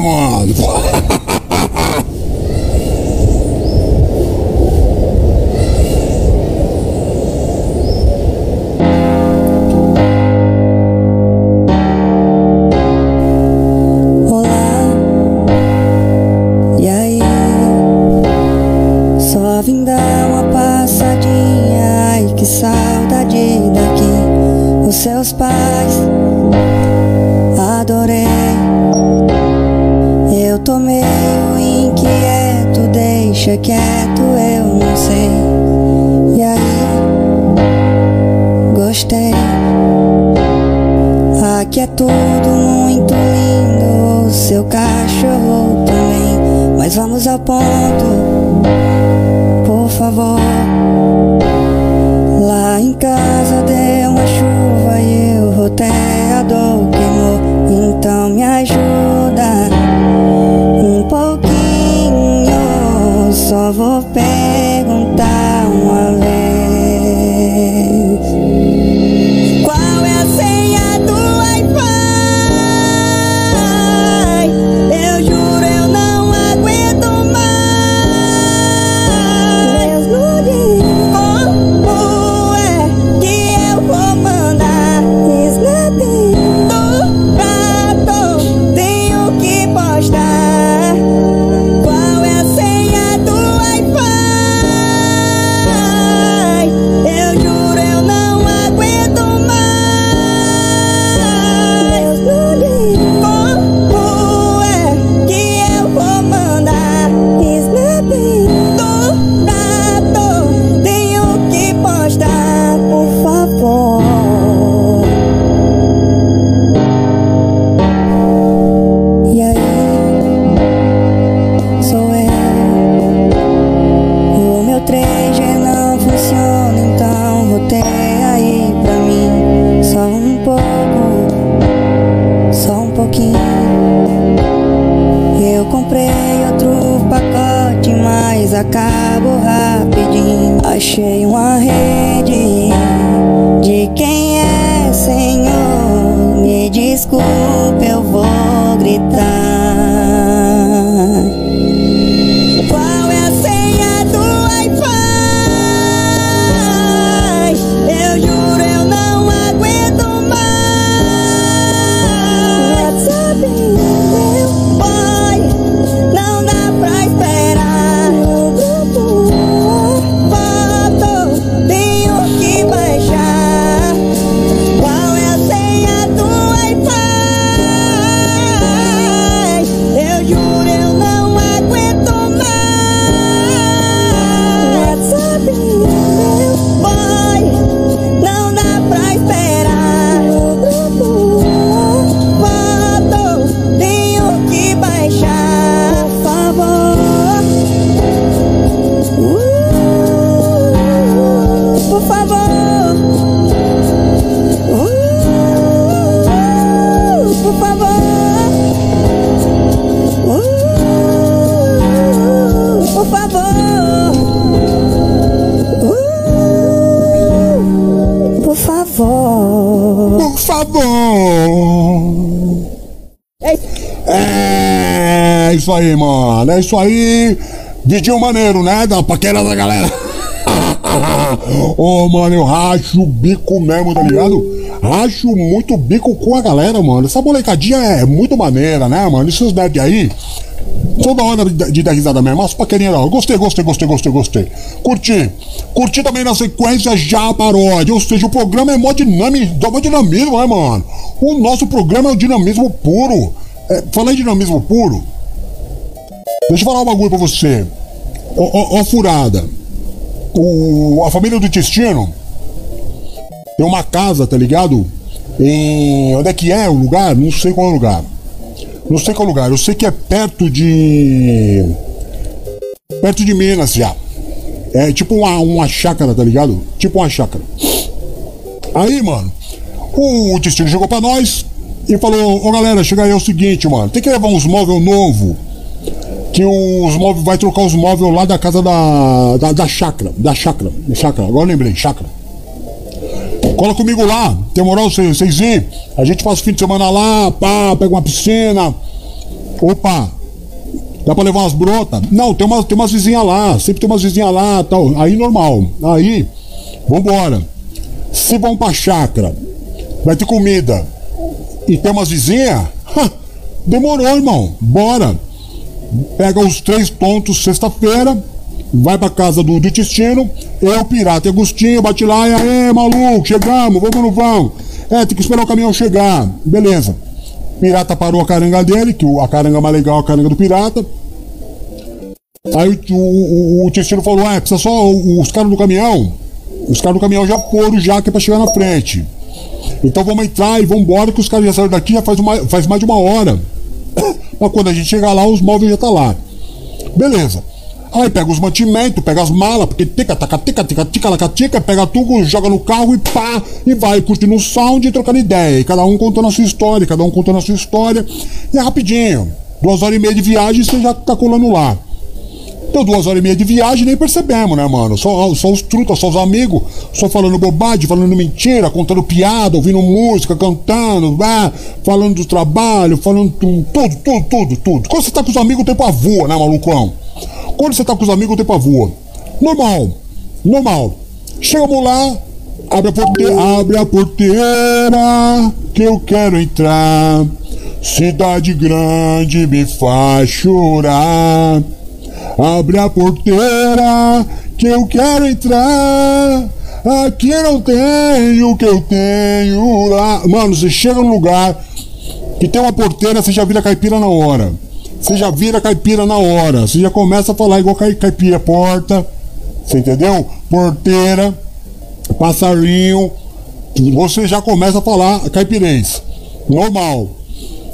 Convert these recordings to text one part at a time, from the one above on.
né, Aqui é tudo muito lindo, seu cachorro também. Mas vamos ao ponto, por favor. Lá em casa deu uma chuva e o roteador queimou. Então me ajuda um pouquinho. Só vou perguntar isso aí, mano. É isso aí. Vidinho maneiro, né? Da paquera da galera. Ô, mano, eu racho o bico mesmo, tá ligado? Racho muito bico com a galera, mano. Essa molecadinha é muito maneira, né, mano? Esses nerds aí. Toda hora de, dar risada mesmo. As paquerinhas lá. Gostei, gostei, gostei, gostei, gostei. Curti. Curti também na sequência já a paródia. Ou seja, o programa é mó dinamismo, mó dinamismo, né, mano? O nosso programa é o dinamismo puro. É, em dinamismo puro. Deixa eu falar um bagulho pra você. Ó, furada. O, a família do Testino tem uma casa, tá ligado? Em. Onde é que é o lugar? Não sei qual é o lugar. Não sei qual é lugar. Eu sei que é perto de. Perto de Minas já. É tipo uma, uma chácara, tá ligado? Tipo uma chácara. Aí, mano, o Testino chegou pra nós e falou: Ô galera, chega aí é o seguinte, mano, tem que levar uns móveis novos. Que os móveis, vai trocar os móveis lá da casa da, da, da chácara. Da chácara. Chácara, agora lembrei, chácara. Cola comigo lá, tem moral vocês ir? A gente faz o fim de semana lá, pá, pega uma piscina. Opa, dá pra levar umas brotas? Não, tem umas, tem umas vizinhas lá, sempre tem umas vizinhas lá tal. Aí normal. Aí, vambora. Se vão pra chácara, vai ter comida e tem umas vizinhas, demorou, irmão. Bora. Pega os três pontos sexta-feira, vai pra casa do, do Tistino, eu, Pirata e Agostinho, bate lá e aí, maluco, chegamos, vamos ou não vamos? É, tem que esperar o caminhão chegar. Beleza. Pirata parou a caranga dele, que a caranga mais legal é a caranga do pirata. Aí o, o, o, o Tistino falou, é, precisa só os caras do caminhão. Os caras do caminhão já foram já que é pra chegar na frente. Então vamos entrar e vamos embora que os caras já saíram daqui já faz, uma, faz mais de uma hora. Mas quando a gente chegar lá, os móveis já tá lá. Beleza. Aí pega os mantimentos, pega as malas, porque tica, taca, tica, tica, tica, laca, tica, pega tudo, joga no carro e pá, e vai curtindo o sound e trocando ideia. E cada um contando a sua história, cada um contando a sua história. E é rapidinho. Duas horas e meia de viagem você já tá colando lá. Deu duas horas e meia de viagem nem percebemos, né, mano? Só, só os trutas, só os amigos, só falando bobagem, falando mentira, contando piada, ouvindo música, cantando, ah, falando do trabalho, falando tudo, tudo, tudo, tudo, tudo. Quando você tá com os amigos, o tempo avua, né, malucão? Quando você tá com os amigos, o tempo avua. Normal, normal. Chegamos lá, abre a porteira, abre a porteira, que eu quero entrar. Cidade grande me faz chorar. Abre a porteira que eu quero entrar. Aqui não tenho o que eu tenho lá. Mano, você chega num lugar que tem uma porteira, você já vira caipira na hora. Você já vira caipira na hora. Você já começa a falar igual caipira. Porta, você entendeu? Porteira, passarinho. Você já começa a falar caipirês. Normal.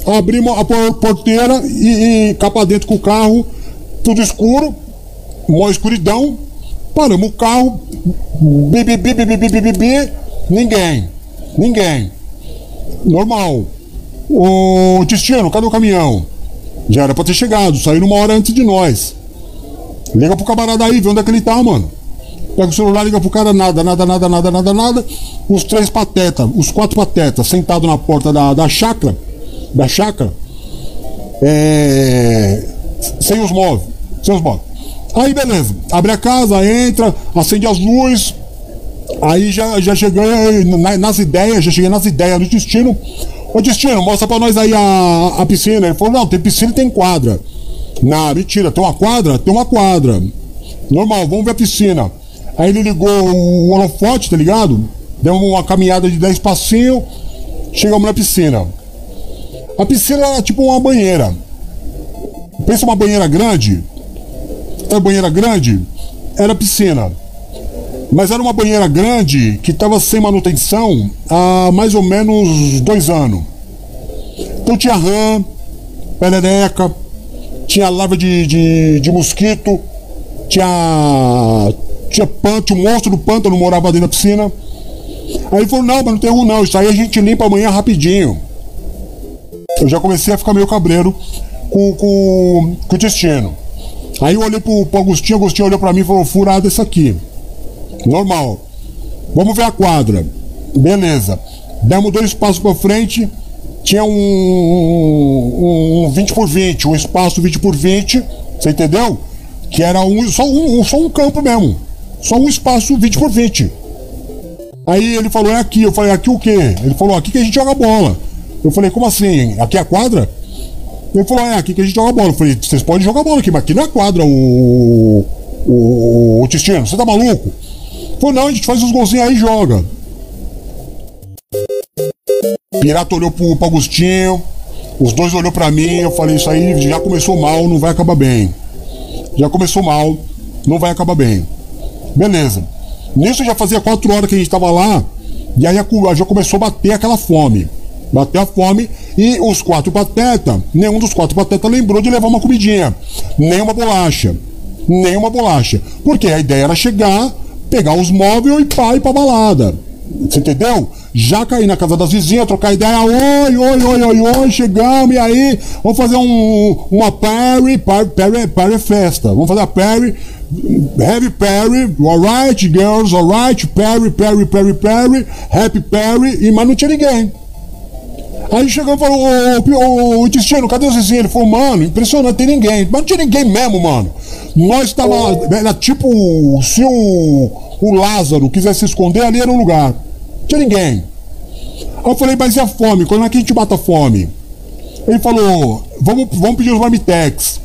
Abrimos a porteira e, e capa dentro com o carro tudo escuro, uma escuridão, paramos o carro, bibi, bibi, bibi, bibi, bibi, ninguém, ninguém. Normal. O destino, cadê o caminhão? Já era pra ter chegado, saiu uma hora antes de nós. Liga pro camarada aí, vê onde é que ele tá, mano. Pega o celular, liga pro cara, nada, nada, nada, nada, nada, nada. Os três patetas, os quatro patetas, sentados na porta da, da chácara, da chácara, é, sem os móveis seus botas. Aí beleza, abre a casa, entra, acende as luzes. Aí já, já cheguei nas ideias, já cheguei nas ideias do destino. Ô destino, mostra pra nós aí a, a piscina. Ele falou, não, tem piscina e tem quadra. Não, mentira, tem uma quadra? Tem uma quadra. Normal, vamos ver a piscina. Aí ele ligou o holofote, tá ligado? Deu uma caminhada de 10 passinhos, chegamos na piscina. A piscina era tipo uma banheira. Pensa uma banheira grande, a banheira grande era piscina. Mas era uma banheira grande que estava sem manutenção há mais ou menos dois anos. Então tinha rã, perereca, tinha larva de, de, de mosquito, tinha, tinha pântano, um monstro do pântano morava dentro da piscina. Aí falou, não, mas não tem um não, isso aí a gente limpa amanhã rapidinho. Eu já comecei a ficar meio cabreiro com, com, com o destino. Aí eu olhei pro, pro Agostinho, Agostinho olhou pra mim e falou: furado isso aqui. Normal. Vamos ver a quadra. Beleza. Demos dois passos pra frente. Tinha um, um, um 20 por 20, um espaço 20 por 20. Você entendeu? Que era um, só, um, só um campo mesmo. Só um espaço 20 por 20. Aí ele falou: é aqui. Eu falei: aqui o quê? Ele falou: aqui que a gente joga bola. Eu falei: como assim? Aqui é a quadra? Ele falou, é aqui que a gente joga bola. Eu falei, vocês podem jogar bola aqui, mas aqui não é quadra o. O, o Tistino, você tá maluco? Ele falou, não, a gente faz os golzinhos aí e joga. Pirata olhou pro, pro Agostinho, os dois olhou pra mim, eu falei, isso aí já começou mal, não vai acabar bem. Já começou mal, não vai acabar bem. Beleza. Nisso já fazia quatro horas que a gente tava lá, e aí já começou a bater aquela fome. Bateu a fome e os quatro patetas, nenhum dos quatro patetas lembrou de levar uma comidinha, nem uma bolacha, nem uma bolacha. Porque a ideia era chegar, pegar os móveis e pá, ir pra balada. Você entendeu? Já cair na casa das vizinhas, trocar ideia, oi, oi, oi, oi, oi, chegamos, e aí, vamos fazer um, uma party, party, party festa. Vamos fazer a party, heavy party, alright, girls, alright, party, party, party, party, happy party, e mas não tinha ninguém. Aí chegou e falou, ô, ô, ô, Destino, cadê o Zezinho? Ele falou, mano, impressionante, tem ninguém. Mas não tinha ninguém mesmo, mano. Nós tava. Era tipo, se o, o Lázaro quisesse se esconder, ali era o lugar. Não tinha ninguém. Aí eu falei, mas e a fome? Quando é que a gente mata a fome? Ele falou, vamos, vamos pedir os marmitex.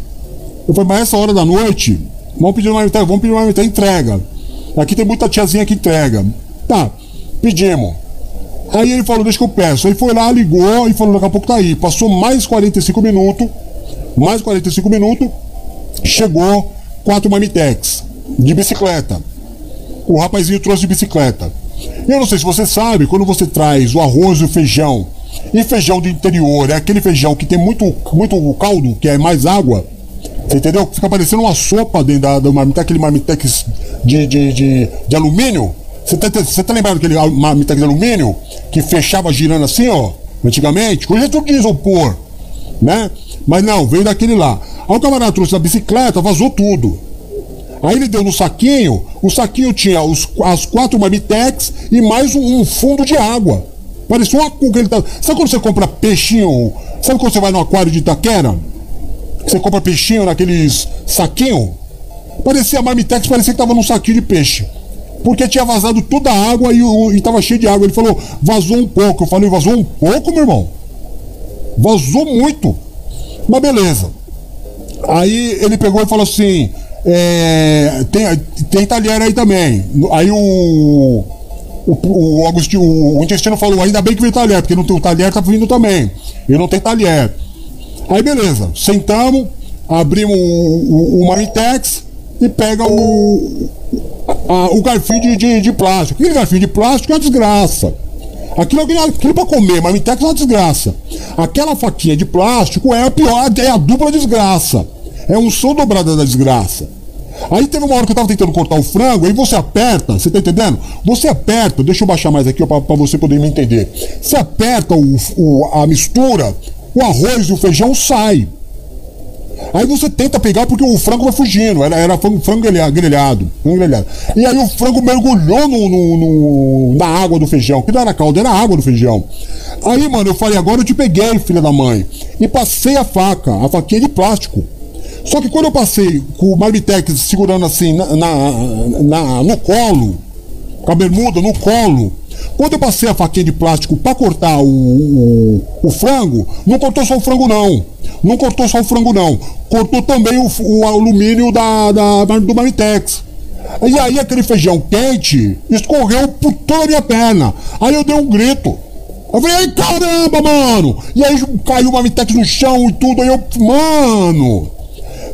Eu falei, mas essa hora da noite, vamos pedir os marmitex, vamos pedir os marmitex, entrega. Aqui tem muita tiazinha que entrega. Tá, pedimos. Aí ele falou, deixa que eu peço. Aí foi lá, ligou e falou, daqui a pouco tá aí. Passou mais 45 minutos, mais 45 minutos, chegou quatro marmitex de bicicleta. O rapazinho trouxe de bicicleta. Eu não sei se você sabe, quando você traz o arroz e o feijão, e feijão do interior, é aquele feijão que tem muito, muito caldo, que é mais água, você entendeu? Fica parecendo uma sopa dentro da, do marmitex, aquele marmitex de, de, de, de alumínio. Você tá, tá lembrado daquele marmitex de alumínio que fechava girando assim, ó? Antigamente? Hoje é tudo de isopor, né? Mas não, veio daquele lá. Aí o camarada trouxe a bicicleta, vazou tudo. Aí ele deu no saquinho, o saquinho tinha os, as quatro marmitex e mais um, um fundo de água. Parecia uma cuca. Ele tá... Sabe quando você compra peixinho? Sabe quando você vai no aquário de Itaquera? Você compra peixinho naqueles saquinho? Parecia marmitex, parecia que tava num saquinho de peixe. Porque tinha vazado toda a água e, e tava cheio de água. Ele falou, vazou um pouco. Eu falei, vazou um pouco, meu irmão? Vazou muito. Mas beleza. Aí ele pegou e falou assim: é, tem, tem talher aí também. Aí o. O, o, Agostinho, o, intestino falou, ainda bem que veio talher, porque não tem o talher, tá vindo também. E não tem talher. Aí beleza, sentamos, abrimos o, o, o Maritex e pega o, a, o garfinho de, de, de, plástico. Aquele garfinho de plástico é uma desgraça. Aquilo, aquilo, pra comer, Marmitex é uma desgraça. Aquela faquinha de plástico é a pior, é a dupla desgraça. É um som dobrado da desgraça. Aí teve uma hora que eu tava tentando cortar o frango, aí você aperta, você tá entendendo? Você aperta, deixa eu baixar mais aqui para você poder me entender. Você aperta o, o, a mistura, o arroz e o feijão sai. Aí você tenta pegar porque o frango vai fugindo. Era, era frango, frango grelhado, frango grelhado. E aí o frango mergulhou no, no, no, na água do feijão. Que não era caldo, era água do feijão. Aí, mano, eu falei, agora eu te peguei, filha da mãe. E passei a faca, a faquinha de plástico. Só que quando eu passei com o Marmitex segurando assim na, na, na, no colo, com a bermuda no colo, quando eu passei a faquinha de plástico para cortar o, o, o, frango, não cortou só o frango não. Não cortou só o frango não. Cortou também o, o alumínio da, da, do Marmitex. E aí aquele feijão quente escorreu por toda a minha perna. Aí eu dei um grito. Eu falei, ai caramba, mano! E aí caiu o Marmitex no chão e tudo. Aí eu, mano!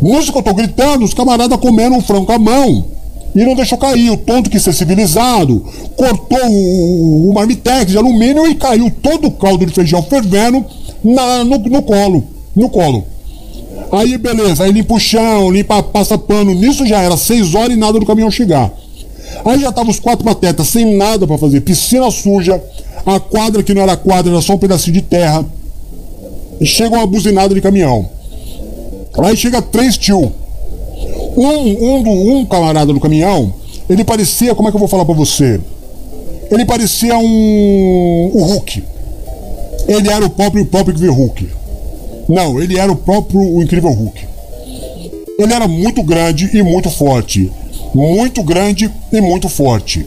Nisso que eu tô gritando, os camaradas comendo um frango com a mão. E não deixou cair. O tonto que ser civilizado cortou o, o marmitex de alumínio e caiu todo o caldo de feijão fervendo na, no, no colo. No colo. Aí beleza, aí limpa o chão, limpa, passa pano. Nisso já era seis horas e nada do caminhão chegar. Aí já tava os quatro patetas sem nada para fazer, piscina suja, a quadra que não era quadra, era só um pedacinho de terra. E chega uma buzinada de caminhão. Aí chega três tio. Um, um, um camarada do caminhão, ele parecia, como é que eu vou falar pra você? Ele parecia um. o Hulk. Ele era o próprio, o próprio incrível Hulk. Não, ele era o próprio o incrível Hulk. Ele era muito grande e muito forte. Muito grande e muito forte.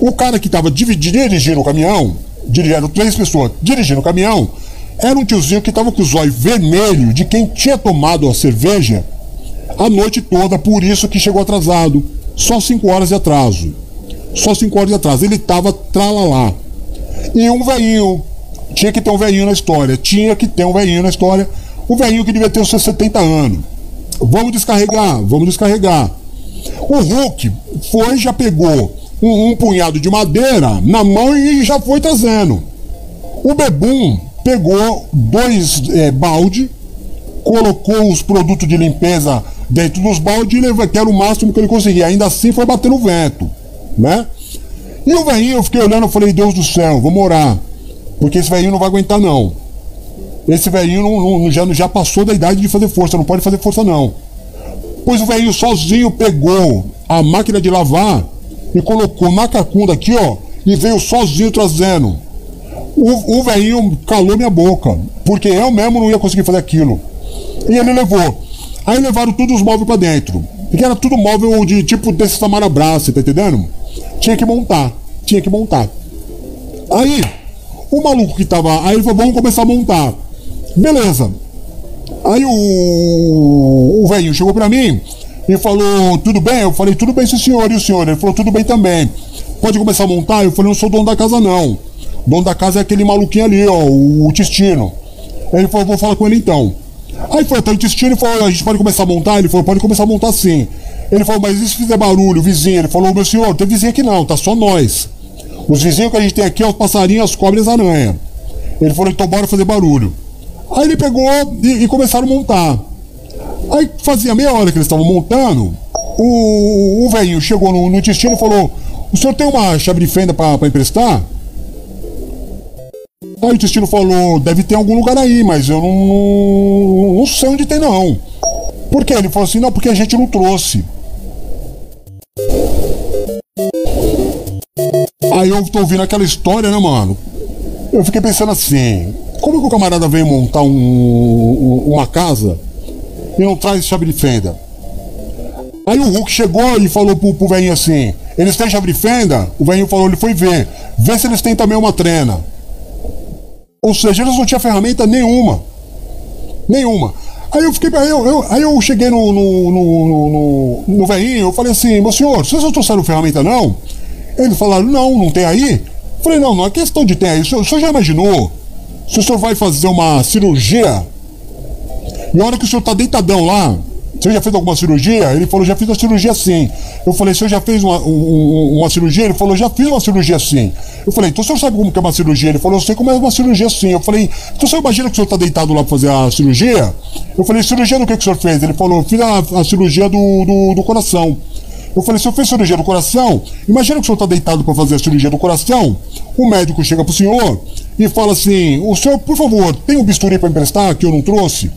O cara que estava dirigindo o caminhão, dirigindo três pessoas dirigindo o caminhão, era um tiozinho que estava com os olhos vermelhos de quem tinha tomado a cerveja a noite toda, por isso que chegou atrasado. Só cinco horas de atraso. Só cinco horas de atraso. Ele estava tralalá. E um velhinho. Tinha que ter um velhinho na história. Tinha que ter um velhinho na história. O velhinho que devia ter os seus 70 anos. Vamos descarregar, vamos descarregar. O Hulk foi, já pegou um, um punhado de madeira na mão e já foi trazendo. O Bebum pegou dois é, balde, colocou os produtos de limpeza dentro dos baldes e levou, que era o máximo que ele conseguia. Ainda assim foi batendo vento, né? E o velhinho, eu fiquei olhando, eu falei, Deus do céu, vamos orar. Porque esse velhinho não vai aguentar, não. Esse velhinho não, não, já, já passou da idade de fazer força, não pode fazer força, não. Pois o velhinho sozinho pegou a máquina de lavar e colocou na cacunda aqui, ó, e veio sozinho trazendo O, o velhinho calou minha boca, porque eu mesmo não ia conseguir fazer aquilo. E ele levou. Aí levaram todos os móveis pra dentro. Porque era tudo móvel de tipo desse tamanho braço, tá entendendo? Tinha que montar. Tinha que montar. Aí, o maluco que tava. Aí ele falou, vamos começar a montar. Beleza. Aí o, o velhinho chegou pra mim e falou, tudo bem? Eu falei, tudo bem, senhor. E o senhor? Ele falou, tudo bem também. Pode começar a montar? Eu falei, não sou dono da casa não. Dono da casa é aquele maluquinho ali, ó, o, o Tistino. Ele falou, vou falar com ele então. Aí foi até o intestino e falou: a gente pode começar a montar? Ele falou: pode começar a montar sim. Ele falou: mas e se fizer barulho, vizinho? Ele falou: meu senhor, tem vizinho aqui não, tá só nós. Os vizinhos que a gente tem aqui é os passarinhos, as cobras e as aranhas. Ele falou: então bora fazer barulho. Aí ele pegou e, e começaram a montar. Aí fazia meia hora que eles estavam montando, o, o velhinho chegou no, no intestino e falou: o senhor tem uma chave de fenda pra emprestar? Aí o intestino falou, deve ter algum lugar aí, mas eu não, não sei onde tem não. Por quê? Ele falou assim, não, porque a gente não trouxe. Aí eu tô ouvindo aquela história, né, mano? Eu fiquei pensando assim, como que o camarada veio montar um, um, uma casa e não traz chave de fenda? Aí o Hulk chegou e falou pro, pro velhinho assim, eles têm chave de fenda? O velhinho falou, ele foi ver. Vê se eles têm também uma trena. Ou seja, eles não tinham ferramenta nenhuma. Nenhuma. Aí eu fiquei. Aí eu, eu aí eu cheguei no, no, no, no, no velhinho, eu falei assim, meu senhor, vocês não trouxeram ferramenta não? Eles falaram, não, não tem aí? Eu falei, não, não é questão de ter aí. O senhor, o senhor já imaginou? Se o senhor vai fazer uma cirurgia, e a hora que o senhor tá deitadão lá, você já fez alguma cirurgia? Ele falou, já fiz uma cirurgia sim. Eu falei, você já fez uma, uma, cirurgia? Ele falou, já fiz uma cirurgia sim. Eu falei, então o senhor sabe como que é uma cirurgia? Ele falou, eu sei como é uma cirurgia sim. Eu falei, então o senhor imagina que o senhor está deitado lá para fazer a cirurgia? Eu falei, cirurgia do que, que o senhor fez? Ele falou, fiz a, a cirurgia do, do, do coração. Eu falei, se eu fiz cirurgia do coração, imagina que o senhor está deitado para fazer a cirurgia do coração, o médico chega pro senhor e fala assim, o senhor, por favor, tem um bisturi para emprestar que eu não trouxe?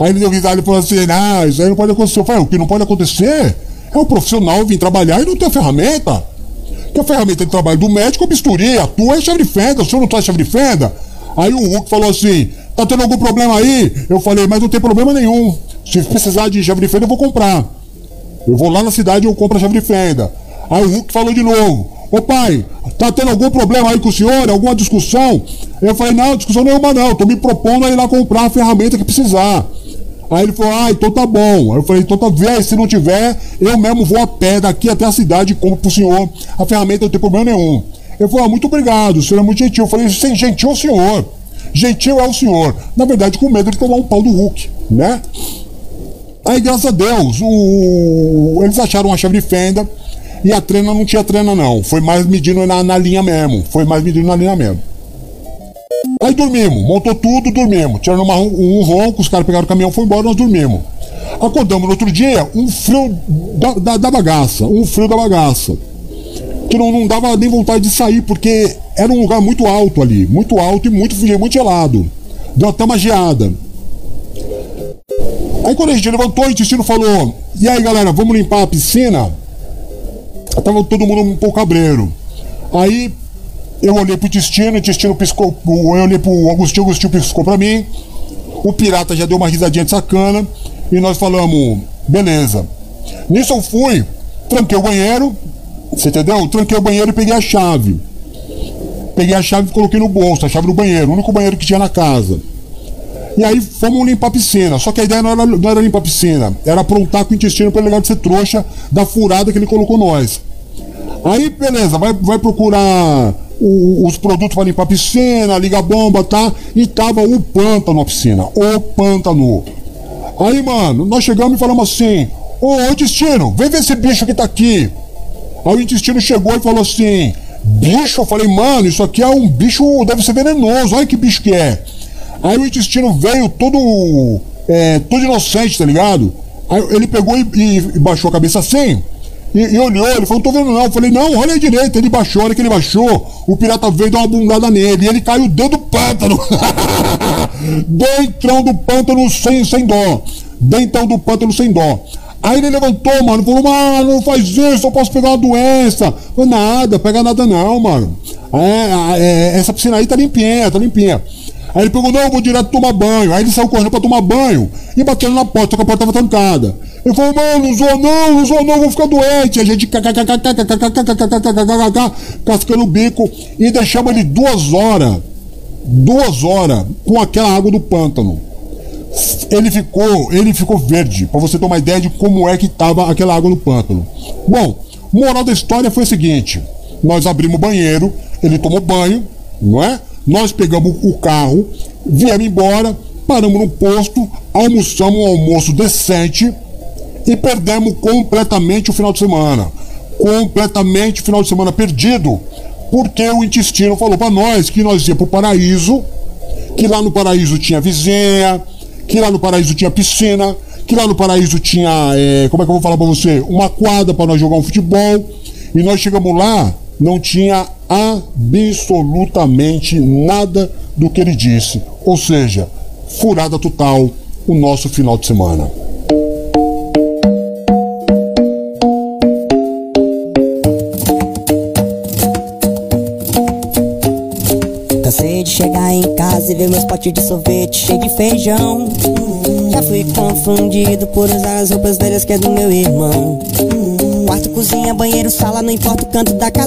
Aí ele deu risada e falou assim: Ah, isso aí não pode acontecer. Eu falei: O que não pode acontecer é o profissional vir trabalhar e não ter ferramenta. Que a ferramenta de trabalho do médico é bisturi, a tua é chave de fenda, o senhor não traz chave de fenda. Aí o Hulk falou assim: Tá tendo algum problema aí? Eu falei: Mas não tem problema nenhum. Se precisar de chave de fenda, eu vou comprar. Eu vou lá na cidade e eu compro a chave de fenda. Aí o Hulk falou de novo: Ô pai, tá tendo algum problema aí com o senhor? Alguma discussão? Eu falei: Não, discussão nenhuma não. Tô me propondo a ir lá comprar a ferramenta que precisar. Aí ele falou, ah, então tá bom. Aí eu falei, então tá bem, se não tiver, eu mesmo vou a pé daqui até a cidade e compro pro senhor a ferramenta, não tem problema nenhum. Ele falou, ah, muito obrigado, o senhor é muito gentil. Eu falei, sem gentil é o senhor. Gentil é o senhor. Na verdade, com medo de tomar um pau do Hulk, né? Aí, graças a Deus, o... eles acharam uma chave de fenda e a trena não tinha trena, não. Foi mais medindo na, na linha mesmo. Foi mais medindo na linha mesmo. Aí dormimos, montou tudo, dormimos. Tiraram uma, um ronco, os caras pegaram o caminhão, foi embora, nós dormimos. Acordamos no outro dia, um frio da, da, da bagaça, um frio da bagaça. Que não, não dava nem vontade de sair, porque era um lugar muito alto ali, muito alto e muito, muito gelado. Deu até uma geada. Aí quando a gente levantou, o intestino falou: E aí galera, vamos limpar a piscina? Tava todo mundo um pouco cabreiro. Aí eu olhei pro intestino, o intestino piscou. Eu olhei pro Agostinho, o Agostinho piscou pra mim. O pirata já deu uma risadinha de sacana. E nós falamos, beleza. Nisso eu fui, tranquei o banheiro. Você entendeu? Tranquei o banheiro e peguei a chave. Peguei a chave e coloquei no bolso, a chave do banheiro, o único banheiro que tinha na casa. E aí fomos limpar a piscina. Só que a ideia não era, não era limpar a piscina, era aprontar com o intestino para ele ligar de ser trouxa da furada que ele colocou nós. Aí, beleza, vai, vai procurar o, os produtos para limpar a piscina, liga a bomba, tá? E tava o pântano na piscina, o pântano. Aí, mano, nós chegamos e falamos assim: Ô, ô intestino, vem ver esse bicho que tá aqui. Aí o intestino chegou e falou assim: Bicho? Eu falei, mano, isso aqui é um bicho, deve ser venenoso, olha que bicho que é. Aí o intestino veio todo, é, todo inocente, tá ligado? Aí ele pegou e, e baixou a cabeça assim. E, e, olhou, ele falou, não tô vendo não. Eu falei, não, olha aí direito. Ele baixou, olha que ele baixou. O pirata veio dar uma bundada nele. E ele caiu dentro do pântano. Dentrão do pântano sem, sem dó. Dentão do pântano sem dó. Aí ele levantou, mano, falou, mano, faz isso, eu posso pegar uma doença. Falei, nada, pega nada não, mano. É, é, essa piscina aí tá limpinha, tá limpinha. Aí ele pegou, não, eu vou direto tomar banho. Aí ele saiu correndo pra tomar banho e batendo na porta, só que a porta tava trancada. Ele falou, mano, não zoa não, não zoa não, vou ficar doente. A gente cascando o bico e deixamos ele duas horas, duas horas com aquela água do pântano. Ele ficou, ele ficou verde, para você ter uma ideia de como é que tava aquela água no pântano. Bom, moral da história foi o seguinte: nós abrimos o banheiro, ele tomou banho, não é? Nós pegamos o carro, viemos embora, paramos no posto, almoçamos um almoço decente e perdemos completamente o final de semana. Completamente o final de semana perdido, porque o intestino falou para nós que nós ia pro paraíso, que lá no paraíso tinha vizinha, que lá no paraíso tinha piscina, que lá no paraíso tinha, é, como é que eu vou falar para você, uma quadra para nós jogar um futebol. E nós chegamos lá, não tinha absolutamente nada do que ele disse. Ou seja, furada total o nosso final de semana. Chegar em casa e ver meus potes de sorvete cheio de feijão. Já fui confundido por usar as roupas velhas que é do meu irmão. Quarto, cozinha, banheiro, sala, não importa o canto da casa.